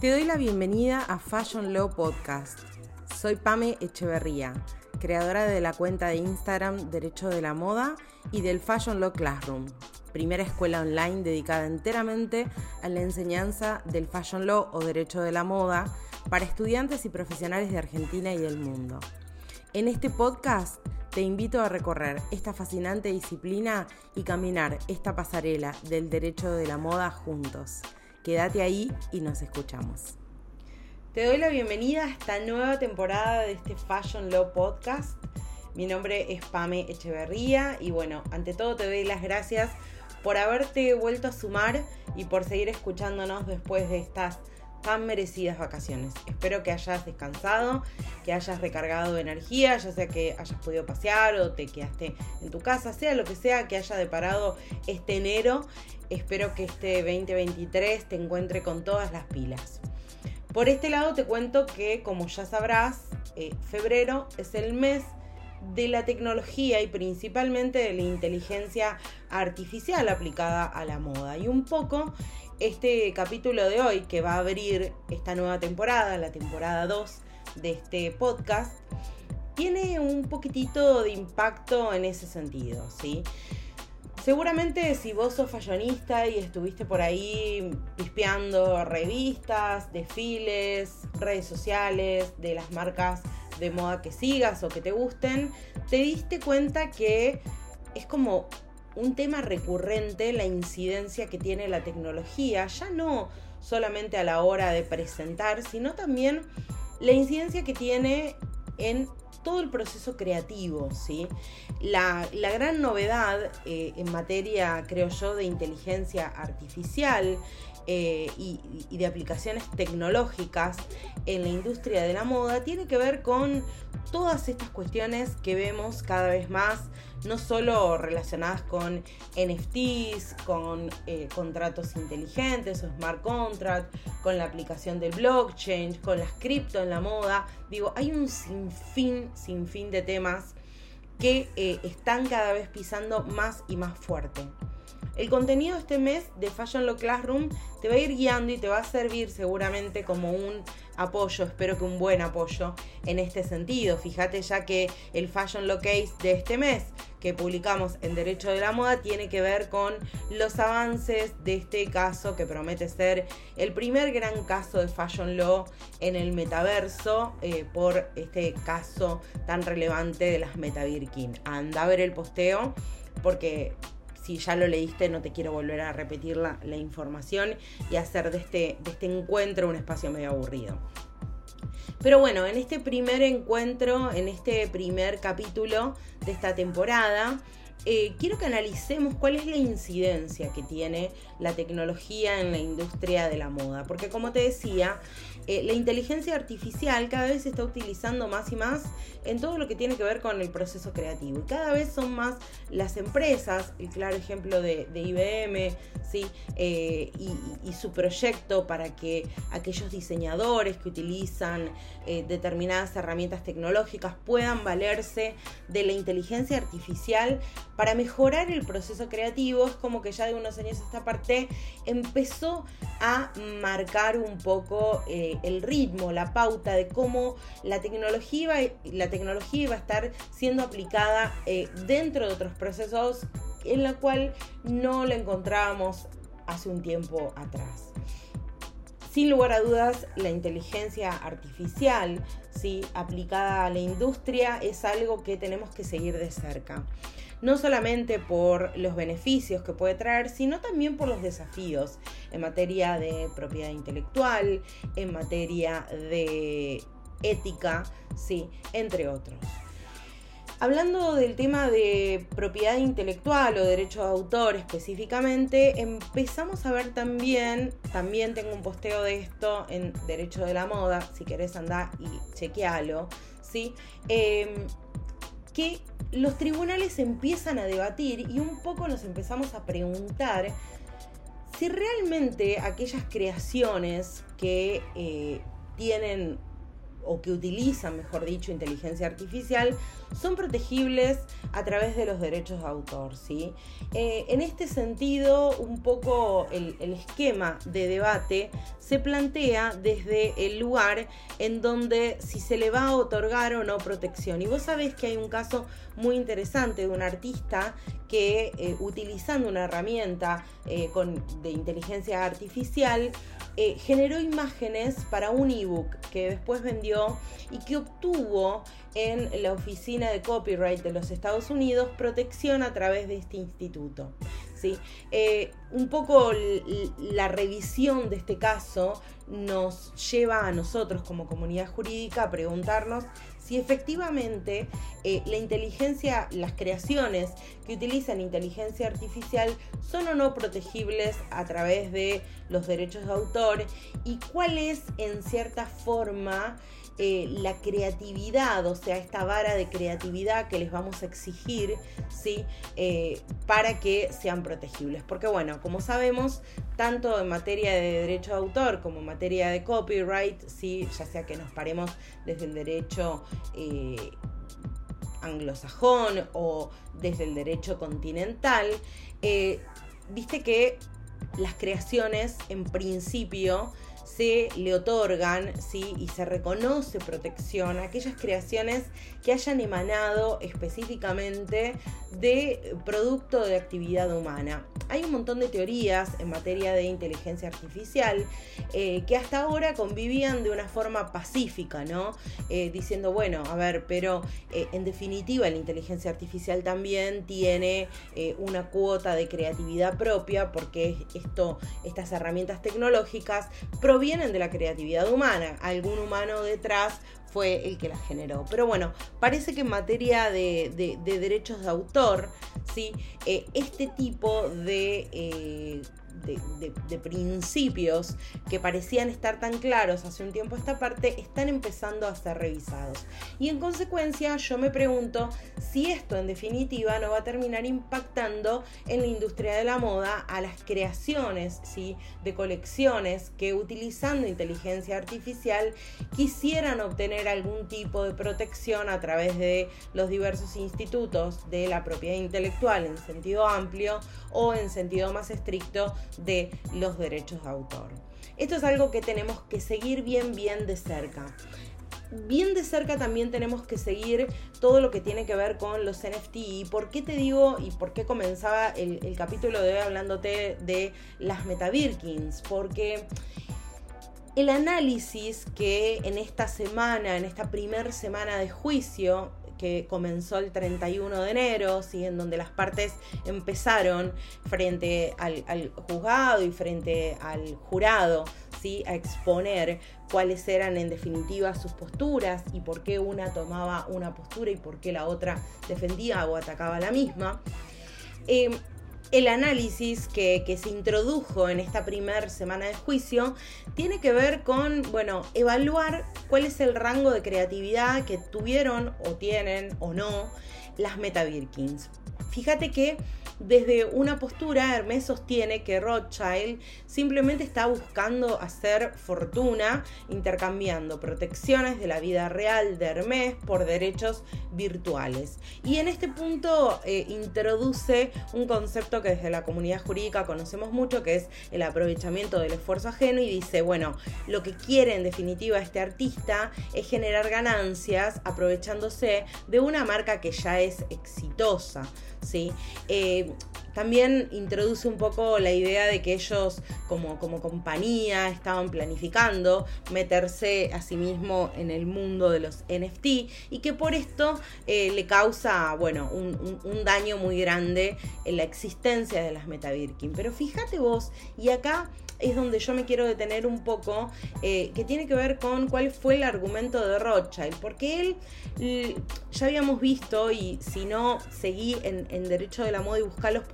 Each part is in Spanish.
Te doy la bienvenida a Fashion Law Podcast. Soy Pame Echeverría, creadora de la cuenta de Instagram Derecho de la Moda y del Fashion Law Classroom, primera escuela online dedicada enteramente a la enseñanza del Fashion Law o Derecho de la Moda para estudiantes y profesionales de Argentina y del mundo. En este podcast te invito a recorrer esta fascinante disciplina y caminar esta pasarela del derecho de la moda juntos. Quédate ahí y nos escuchamos. Te doy la bienvenida a esta nueva temporada de este Fashion Law Podcast. Mi nombre es Pame Echeverría y bueno, ante todo te doy las gracias por haberte vuelto a sumar y por seguir escuchándonos después de estas tan merecidas vacaciones. Espero que hayas descansado, que hayas recargado energía, ya sea que hayas podido pasear o te quedaste en tu casa, sea lo que sea que haya deparado este enero. Espero que este 2023 te encuentre con todas las pilas. Por este lado te cuento que, como ya sabrás, eh, febrero es el mes de la tecnología y principalmente de la inteligencia artificial aplicada a la moda. Y un poco este capítulo de hoy que va a abrir esta nueva temporada, la temporada 2 de este podcast, tiene un poquitito de impacto en ese sentido, ¿sí? Seguramente si vos sos fashionista y estuviste por ahí pispeando revistas, desfiles, redes sociales de las marcas de moda que sigas o que te gusten, te diste cuenta que es como un tema recurrente la incidencia que tiene la tecnología, ya no solamente a la hora de presentar, sino también la incidencia que tiene en todo el proceso creativo, ¿sí? La, gran novedad eh, en materia, creo yo, de inteligencia artificial eh, y, de aplicaciones tecnológicas en la industria de la moda tiene que ver con todas estas cuestiones que vemos cada vez más no solo relacionadas con NFTs, con eh, contratos inteligentes o smart contracts, con la aplicación del blockchain, con las cripto en la moda. Digo, hay un sinfín, sinfín de temas que eh, están cada vez pisando más y más fuerte. El contenido de este mes de Fashion Law Classroom te va a ir guiando y te va a servir seguramente como un apoyo, espero que un buen apoyo en este sentido. Fíjate ya que el Fashion Law Case de este mes que publicamos en Derecho de la Moda tiene que ver con los avances de este caso que promete ser el primer gran caso de Fashion Law en el metaverso eh, por este caso tan relevante de las Meta Birkin. Anda a ver el posteo porque si ya lo leíste, no te quiero volver a repetir la, información y hacer de este, de este encuentro un espacio medio aburrido. Pero bueno, en este primer encuentro, en este primer capítulo de esta temporada, eh, quiero que analicemos cuál es la incidencia que tiene la tecnología en la industria de la moda. Porque como te decía, eh, la inteligencia artificial cada vez se está utilizando más y más en todo lo que tiene que ver con el proceso creativo. Y cada vez son más las empresas, el claro ejemplo de, IBM, ¿sí? Eh, y, su proyecto para que aquellos diseñadores que utilizan determinadas herramientas tecnológicas puedan valerse de la inteligencia artificial para mejorar el proceso creativo. Es como que ya de unos años esta parte empezó a marcar un poco eh, el ritmo, la pauta de cómo la tecnología, iba, la tecnología iba a estar siendo aplicada eh, dentro de otros procesos en la cual no la encontrábamos hace un tiempo atrás. Sin lugar a dudas, la inteligencia artificial, ¿sí? aplicada a la industria, es algo que tenemos que seguir de cerca no solamente por los beneficios que puede traer, sino también por los desafíos en materia de propiedad intelectual, en materia de ética, sí, entre otros. Hablando del tema de propiedad intelectual o derecho de autor específicamente, empezamos a ver también, también tengo un posteo de esto en Derecho de la Moda, si querés andar y chequealo, ¿sí? Em, que los tribunales empiezan a debatir y un poco nos empezamos a preguntar si realmente aquellas creaciones que eh, tienen o que utilizan, mejor dicho, inteligencia artificial, son protegibles a través de los derechos de autor. ¿sí? Eh, en este sentido, un poco el, esquema de debate se plantea desde el lugar en donde si se le va a otorgar o no protección. Y vos sabés que hay un caso muy interesante de un artista que eh, utilizando una herramienta eh, con, de inteligencia artificial, eh, generó imágenes para un ebook que después vendió y que obtuvo en la Oficina de Copyright de los Estados Unidos protección a través de este instituto. ¿sí? Eh, un poco la revisión de este caso nos lleva a nosotros como comunidad jurídica a preguntarnos si efectivamente eh, la inteligencia, las creaciones que utilizan inteligencia artificial son o no protegibles a través de los derechos de autor y cuál es en cierta forma eh, la creatividad, o sea, esta vara de creatividad que les vamos a exigir, ¿sí? Eh, para que sean protegibles. Porque bueno, como sabemos, tanto en materia de derecho de autor como en materia de copyright, ¿sí? ya sea que nos paremos desde el derecho... Eh, anglosajón o desde el derecho continental, viste que las creaciones en principio se le otorgan ¿sí? y se reconoce protección a aquellas creaciones que hayan emanado específicamente de producto de actividad humana. Hay un montón de teorías en materia de inteligencia artificial eh, que hasta ahora convivían de una forma pacífica, ¿no? Eh, diciendo, bueno, a ver, pero eh, en definitiva la inteligencia artificial también tiene una cuota de creatividad propia porque esto, estas herramientas tecnológicas provienen de la creatividad humana. Algún humano detrás fue el que la generó. Pero bueno, parece que en materia de, derechos de autor, ¿sí? Eh, este tipo de eh, de, principios que parecían estar tan claros hace un tiempo esta parte están empezando a ser revisados. Y en consecuencia yo me pregunto si esto en definitiva no va a terminar impactando en la industria de la moda a las creaciones ¿sí? de colecciones que utilizando inteligencia artificial quisieran obtener algún tipo de protección a través de los diversos institutos de la propiedad intelectual en sentido amplio o en sentido más estricto de los derechos de autor. Esto es algo que tenemos que seguir bien, bien de cerca bien de cerca también tenemos que seguir todo lo que tiene que ver con los NFT. ¿Y por qué te digo y por qué comenzaba el, capítulo de hoy hablándote de las Birkins? Porque el análisis que en esta semana, en esta primera semana de juicio, que comenzó el 31 de enero, ¿sí? en donde las partes empezaron frente al, juzgado y frente al jurado ¿sí? a exponer cuáles eran en definitiva sus posturas y por qué una tomaba una postura y por qué la otra defendía o atacaba la misma. Eh, el análisis que, se introdujo en esta primera semana de juicio tiene que ver con, bueno, evaluar cuál es el rango de creatividad que tuvieron o tienen o no las Meta Birkins. Fíjate que desde una postura, Hermes sostiene que Rothschild simplemente está buscando hacer fortuna intercambiando protecciones de la vida real de Hermes por derechos virtuales. Y en este punto eh, introduce un concepto que desde la comunidad jurídica conocemos mucho, que es el aprovechamiento del esfuerzo ajeno, y dice, bueno, lo que quiere en definitiva este artista es generar ganancias aprovechándose de una marca que ya es exitosa. ¿sí? Eh, también introduce un poco la idea de que ellos como, como compañía estaban planificando meterse a sí mismo en el mundo de los NFT y que por esto eh, le causa bueno, un, un, daño muy grande en la existencia de las Meta Birkin. Pero fíjate vos, y acá es donde yo me quiero detener un poco, eh, que tiene que ver con cuál fue el argumento de Rothschild, porque él ya habíamos visto, y si no, seguí en, Derecho de la Moda y buscar los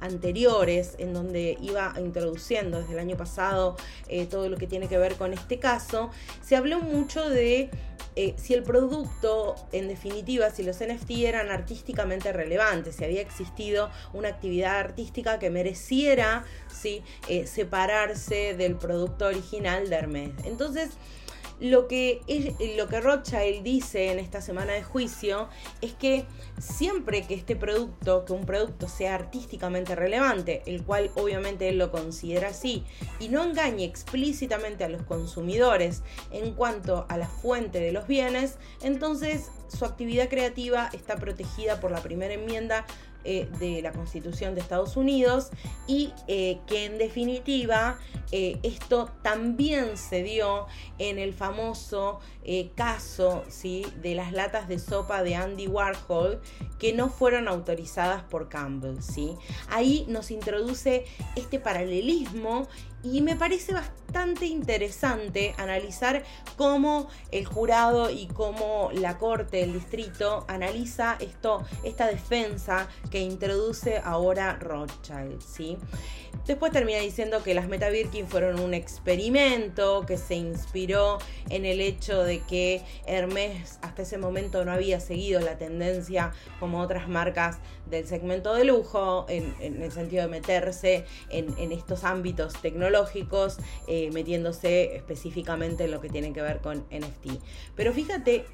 anteriores, en donde iba introduciendo desde el año pasado eh, todo lo que tiene que ver con este caso, se habló mucho de eh, si el producto, en definitiva, si los NFT eran artísticamente relevantes, si había existido una actividad artística que mereciera ¿sí? Eh, separarse del producto original de Hermes. Entonces, lo que, lo que Rothschild dice en esta semana de juicio es que siempre que este producto, que un producto sea artísticamente relevante, el cual obviamente él lo considera así, y no engañe explícitamente a los consumidores en cuanto a la fuente de los bienes, entonces su actividad creativa está protegida por la primera enmienda eh, de la Constitución de Estados Unidos y eh, que en definitiva eh, esto también se dio en el famoso caso ¿sí? de las latas de sopa de Andy Warhol que no fueron autorizadas por Campbell. ¿sí? Ahí nos introduce este paralelismo y me parece bastante interesante analizar cómo el jurado y cómo la corte del distrito analiza esto, esta defensa que introduce ahora Rothschild, ¿sí? Después termina diciendo que las Meta Birkin fueron un experimento que se inspiró en el hecho de que Hermes hasta ese momento no había seguido la tendencia como otras marcas del segmento de lujo, en, el sentido de meterse en, estos ámbitos tecnológicos, eh, metiéndose específicamente en lo que tiene que ver con NFT. Pero fíjate,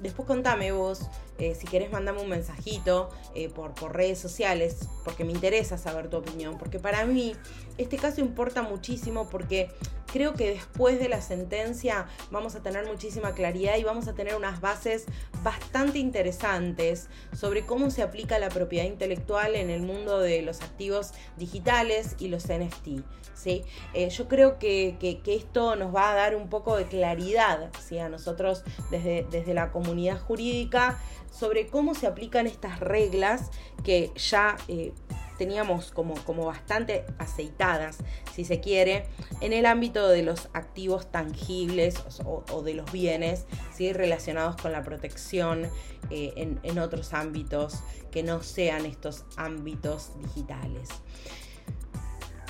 después contame vos eh, si querés, mandame un mensajito eh, por, por redes sociales, porque me interesa saber tu opinión. Porque para mí este caso importa muchísimo porque creo que después de la sentencia vamos a tener muchísima claridad y vamos a tener unas bases bastante interesantes sobre cómo se aplica la propiedad intelectual en el mundo de los activos digitales y los NFT. ¿sí? Eh, yo creo que, esto nos va a dar un poco de claridad ¿sí? a nosotros desde, desde la comunidad jurídica sobre cómo se aplican estas reglas que ya eh, teníamos como, como bastante aceitadas, si se quiere, en el ámbito de los activos tangibles o, de los bienes ¿sí? relacionados con la protección eh, en, en otros ámbitos que no sean estos ámbitos digitales.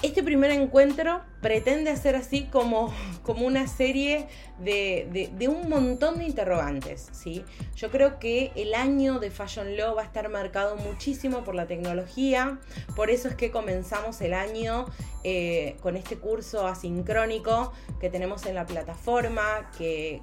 Este primer encuentro pretende hacer así como, como una serie de, un montón de interrogantes. ¿sí? Yo creo que el año de Fashion Law va a estar marcado muchísimo por la tecnología, por eso es que comenzamos el año eh, con este curso asincrónico que tenemos en la plataforma, que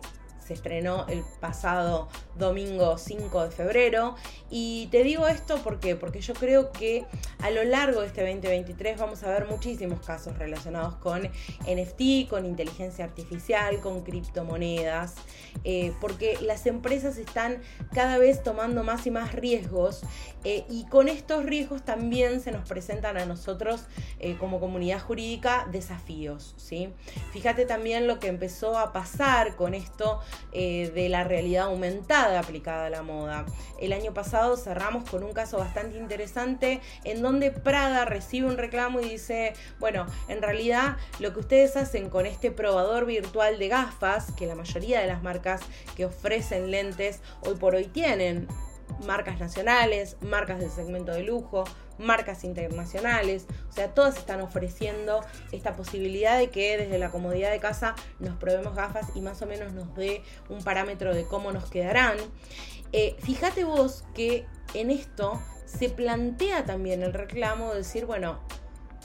estrenó el pasado domingo 5 de febrero. Y te digo esto porque, porque yo creo que a lo largo de este 2023 vamos a ver muchísimos casos relacionados con NFT, con inteligencia artificial, con criptomonedas, eh, porque las empresas están cada vez tomando más y más riesgos eh, y con estos riesgos también se nos presentan a nosotros eh, como comunidad jurídica desafíos. ¿sí? Fíjate también lo que empezó a pasar con esto de la realidad aumentada aplicada a la moda. El año pasado cerramos con un caso bastante interesante en donde Prada recibe un reclamo y dice, bueno, en realidad lo que ustedes hacen con este probador virtual de gafas, que la mayoría de las marcas que ofrecen lentes hoy por hoy tienen, marcas nacionales, marcas del segmento de lujo, marcas internacionales, o sea, todas están ofreciendo esta posibilidad de que desde la comodidad de casa nos probemos gafas y más o menos nos dé un parámetro de cómo nos quedarán. Eh, fíjate vos que en esto se plantea también el reclamo de decir, bueno,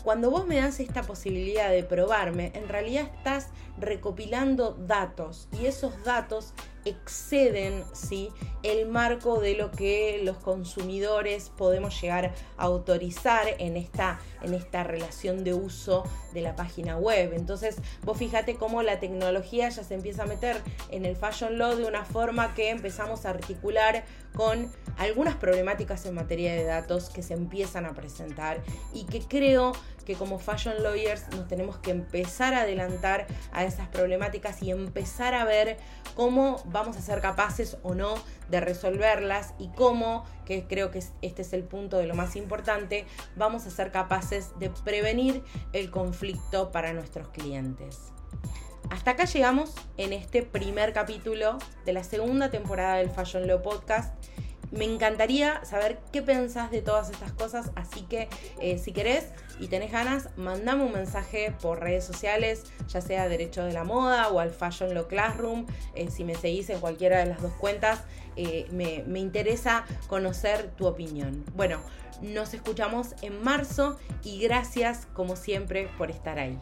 cuando vos me das esta posibilidad de probarme, en realidad estás recopilando datos y esos datos exceden ¿sí? el marco de lo que los consumidores podemos llegar a autorizar en esta, en esta relación de uso de la página web. Entonces, vos fíjate cómo la tecnología ya se empieza a meter en el Fashion Law de una forma que empezamos a articular con algunas problemáticas en materia de datos que se empiezan a presentar y que creo que como fashion lawyers nos tenemos que empezar a adelantar a esas problemáticas y empezar a ver cómo vamos a ser capaces o no de resolverlas y cómo, que creo que este es el punto de lo más importante, vamos a ser capaces de prevenir el conflicto para nuestros clientes. Hasta acá llegamos en este primer capítulo de la segunda temporada del Fashion Law Podcast. Me encantaría saber qué pensás de todas estas cosas, así que eh, si querés y tenés ganas, mandame un mensaje por redes sociales, ya sea Derecho de la Moda o al Fashion Law Classroom, eh, si me seguís en cualquiera de las dos cuentas, eh, me, me interesa conocer tu opinión. Bueno, nos escuchamos en marzo y gracias como siempre por estar ahí.